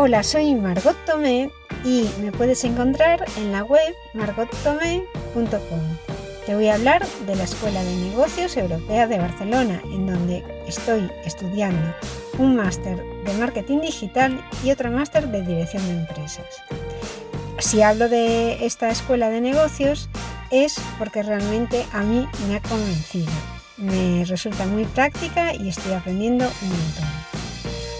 Hola, soy Margot Tomé y me puedes encontrar en la web margottomé.com. Te voy a hablar de la Escuela de Negocios Europea de Barcelona, en donde estoy estudiando un máster de marketing digital y otro máster de dirección de empresas. Si hablo de esta escuela de negocios es porque realmente a mí me ha convencido. Me resulta muy práctica y estoy aprendiendo un montón.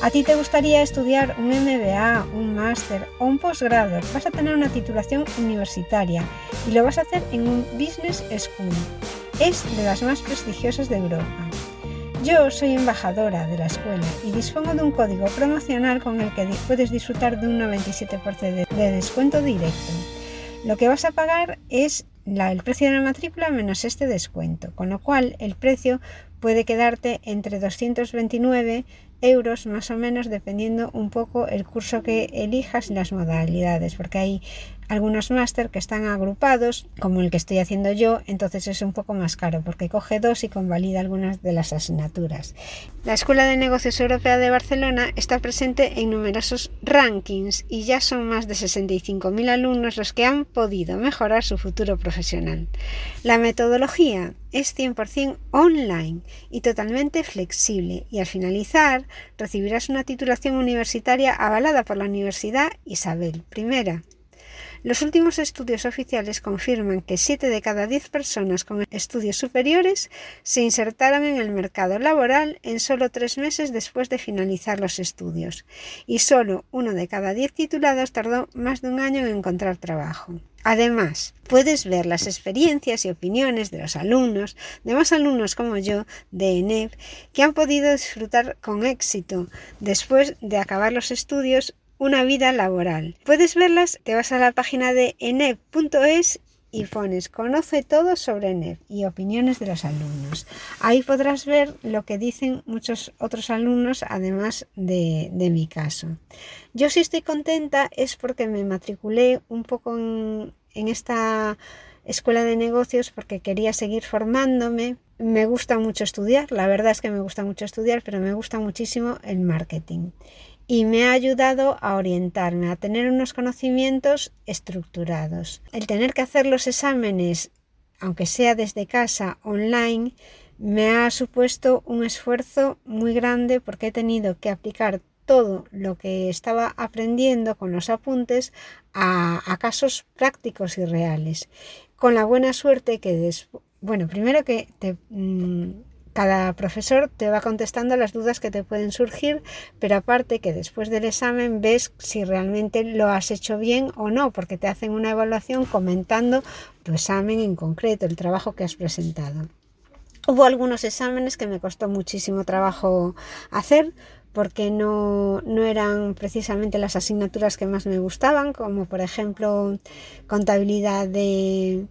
¿A ti te gustaría estudiar un MBA, un máster o un posgrado? Vas a tener una titulación universitaria y lo vas a hacer en un Business School. Es de las más prestigiosas de Europa. Yo soy embajadora de la escuela y dispongo de un código promocional con el que puedes disfrutar de un 97% de descuento directo. Lo que vas a pagar es el precio de la matrícula menos este descuento, con lo cual el precio puede quedarte entre 229 euros más o menos dependiendo un poco el curso que elijas y las modalidades porque hay algunos máster que están agrupados como el que estoy haciendo yo entonces es un poco más caro porque coge dos y convalida algunas de las asignaturas la Escuela de Negocios Europea de Barcelona está presente en numerosos rankings y ya son más de 65.000 alumnos los que han podido mejorar su futuro profesional la metodología es 100% online y totalmente flexible y al finalizar recibirás una titulación universitaria avalada por la Universidad Isabel I. Los últimos estudios oficiales confirman que 7 de cada 10 personas con estudios superiores se insertaron en el mercado laboral en solo tres meses después de finalizar los estudios y solo uno de cada 10 titulados tardó más de un año en encontrar trabajo. Además, puedes ver las experiencias y opiniones de los alumnos, de más alumnos como yo, de ENEP, que han podido disfrutar con éxito después de acabar los estudios una vida laboral. Puedes verlas, te vas a la página de enep.es y pones conoce todo sobre ENEP y opiniones de los alumnos. Ahí podrás ver lo que dicen muchos otros alumnos además de, mi caso. Yo sí estoy contenta es porque me matriculé un poco en, en esta escuela de negocios porque quería seguir formándome. Me gusta mucho estudiar, la verdad es que me gusta mucho estudiar, pero me gusta muchísimo el marketing y me ha ayudado a orientarme, a tener unos conocimientos estructurados. El tener que hacer los exámenes, aunque sea desde casa, online, me ha supuesto un esfuerzo muy grande porque he tenido que aplicar todo lo que estaba aprendiendo con los apuntes a, casos prácticos y reales. Con la buena suerte que, bueno, primero que te, mm, cada profesor te va contestando las dudas que te pueden surgir, pero aparte que después del examen ves si realmente lo has hecho bien o no, porque te hacen una evaluación comentando tu examen en concreto, el trabajo que has presentado. Hubo algunos exámenes que me costó muchísimo trabajo hacer porque no, no, eran precisamente las asignaturas que más me gustaban, como por ejemplo contabilidad de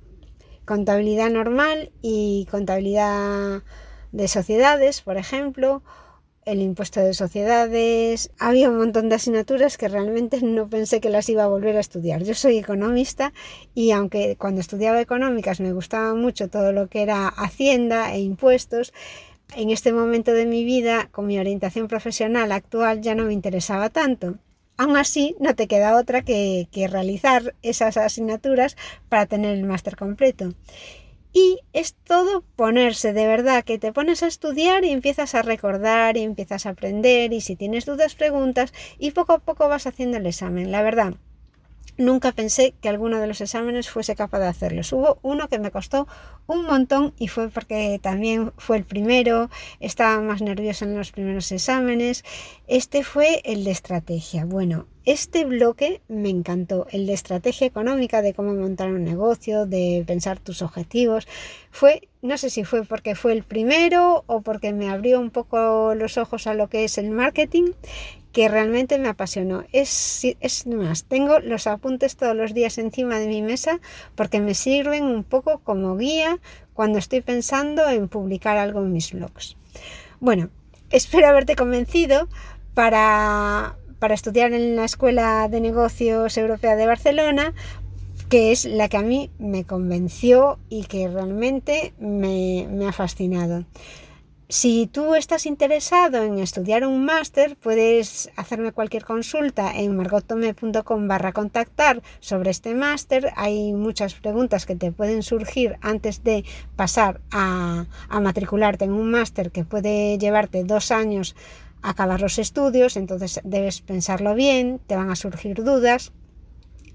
contabilidad normal y contabilidad de sociedades, por ejemplo, el impuesto de sociedades. Había un montón de asignaturas que realmente no pensé que las iba a volver a estudiar. Yo soy economista y aunque cuando estudiaba económicas me gustaba mucho todo lo que era hacienda e impuestos, en este momento de mi vida, con mi orientación profesional actual, ya no me interesaba tanto. Aún así, no te queda otra que, que realizar esas asignaturas para tener el máster completo. Y es todo ponerse, de verdad, que te pones a estudiar y empiezas a recordar y empiezas a aprender y si tienes dudas preguntas y poco a poco vas haciendo el examen. La verdad, nunca pensé que alguno de los exámenes fuese capaz de hacerlos. Hubo uno que me costó un montón y fue porque también fue el primero, estaba más nervioso en los primeros exámenes. Este fue el de estrategia. Bueno, este bloque me encantó, el de estrategia económica, de cómo montar un negocio, de pensar tus objetivos. Fue, no sé si fue porque fue el primero o porque me abrió un poco los ojos a lo que es el marketing, que realmente me apasionó. Es, es más, tengo los apuntes todos los días encima de mi mesa porque me sirven un poco como guía cuando estoy pensando en publicar algo en mis blogs. Bueno, espero haberte convencido para para estudiar en la Escuela de Negocios Europea de Barcelona, que es la que a mí me convenció y que realmente me, ha fascinado. Si tú estás interesado en estudiar un máster, puedes hacerme cualquier consulta en margotome.com barra contactar sobre este máster. Hay muchas preguntas que te pueden surgir antes de pasar a, a matricularte en un máster que puede llevarte dos años acabar los estudios, entonces debes pensarlo bien, te van a surgir dudas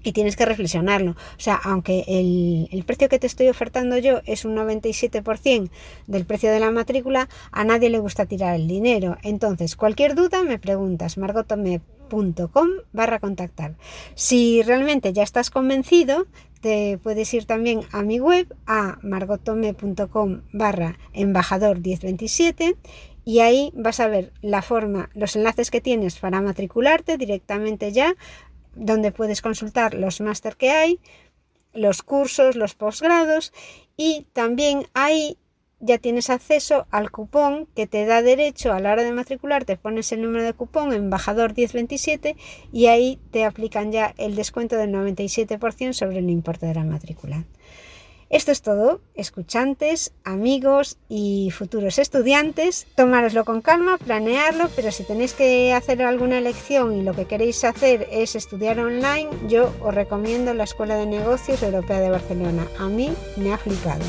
y tienes que reflexionarlo. O sea, aunque el, precio que te estoy ofertando yo es un 97% del precio de la matrícula, a nadie le gusta tirar el dinero. Entonces, cualquier duda me preguntas, margotome.com barra contactar. Si realmente ya estás convencido, te puedes ir también a mi web, a margotome.com barra embajador 1027 y ahí vas a ver la forma, los enlaces que tienes para matricularte directamente ya donde puedes consultar los máster que hay, los cursos, los posgrados y también ahí ya tienes acceso al cupón que te da derecho a la hora de matricularte, pones el número de cupón embajador 1027 y ahí te aplican ya el descuento del 97% sobre el importe de la matrícula. Esto es todo, escuchantes, amigos y futuros estudiantes. Tomároslo con calma, planearlo, pero si tenéis que hacer alguna elección y lo que queréis hacer es estudiar online, yo os recomiendo la Escuela de Negocios Europea de Barcelona. A mí me ha aplicado.